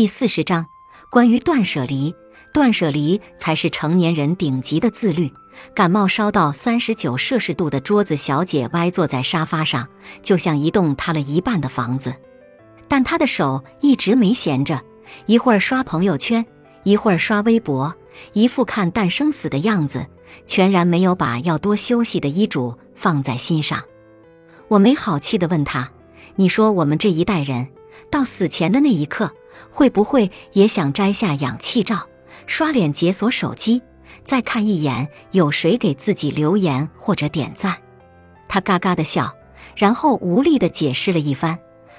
第四十章，关于断舍离。断舍离才是成年人顶级的自律。感冒烧到三十九摄氏度的桌子小姐歪坐在沙发上，就像一栋塌了一半的房子。但她的手一直没闲着，一会儿刷朋友圈，一会儿刷微博，一副看淡生死的样子，全然没有把要多休息的医嘱放在心上。我没好气地问她：“你说我们这一代人，到死前的那一刻，会不会也想摘下氧气罩？”刷脸解锁手机，再看一眼有谁给自己留言或者点赞。他嘎嘎的笑，然后无力的解释了一番。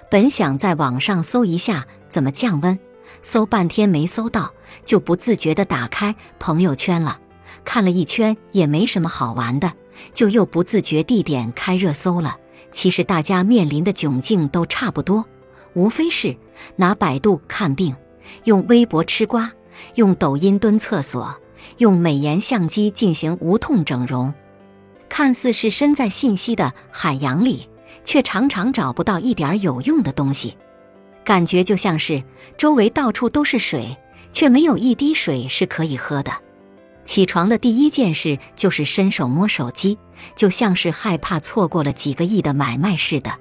本想在网上搜一下怎么降温，搜半天没搜到，就不自觉的打开朋友圈了。看了一圈也没什么好玩的，就又不自觉地点开热搜了。其实大家面临的窘境都差不多，无非是拿百度看病，用微博吃瓜。用抖音蹲厕所，用美颜相机进行无痛整容，看似是身在信息的海洋里，却常常找不到一点有用的东西，感觉就像是周围到处都是水，却没有一滴水是可以喝的。起床的第一件事就是伸手摸手机，就像是害怕错过了几个亿的买卖似的。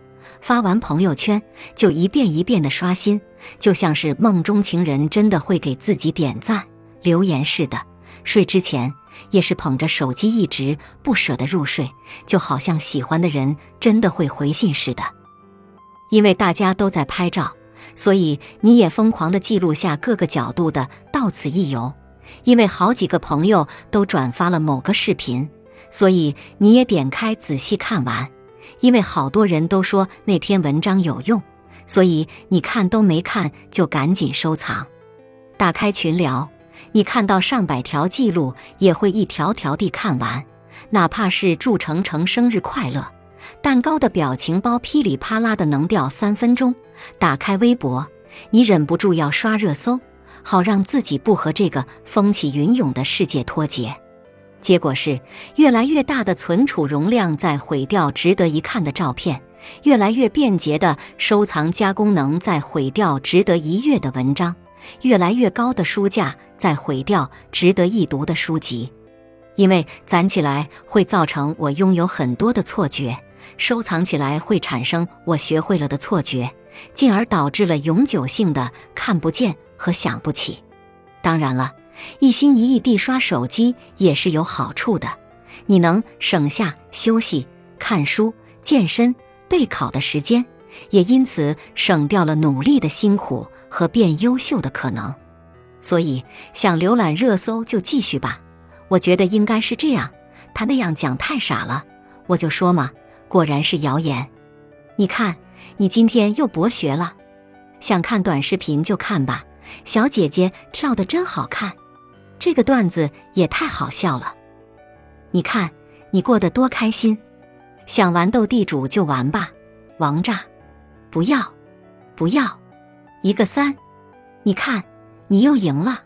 发完朋友圈，就一遍一遍的刷新，就像是梦中情人真的会给自己点赞留言似的。睡之前也是捧着手机一直不舍得入睡，就好像喜欢的人真的会回信似的。因为大家都在拍照，所以你也疯狂的记录下各个角度的到此一游。因为好几个朋友都转发了某个视频，所以你也点开仔细看完。因为好多人都说那篇文章有用，所以你看都没看就赶紧收藏。打开群聊，你看到上百条记录也会一条条地看完，哪怕是祝程程生日快乐，蛋糕的表情包噼里啪啦的能掉三分钟。打开微博，你忍不住要刷热搜，好让自己不和这个风起云涌的世界脱节。结果是越来越大的存储容量在毁掉值得一看的照片，越来越便捷的收藏加功能在毁掉值得一阅的文章，越来越高的书架在毁掉值得一读的书籍。因为攒起来会造成我拥有很多的错觉，收藏起来会产生我学会了的错觉，进而导致了永久性的看不见和想不起。当然了。一心一意地刷手机也是有好处的，你能省下休息、看书、健身、备考的时间，也因此省掉了努力的辛苦和变优秀的可能。所以，想浏览热搜就继续吧。我觉得应该是这样。他那样讲太傻了，我就说嘛，果然是谣言。你看，你今天又博学了。想看短视频就看吧，小姐姐跳的真好看。这个段子也太好笑了，你看你过得多开心，想玩斗地主就玩吧，王炸，不要，不要，一个三，你看你又赢了。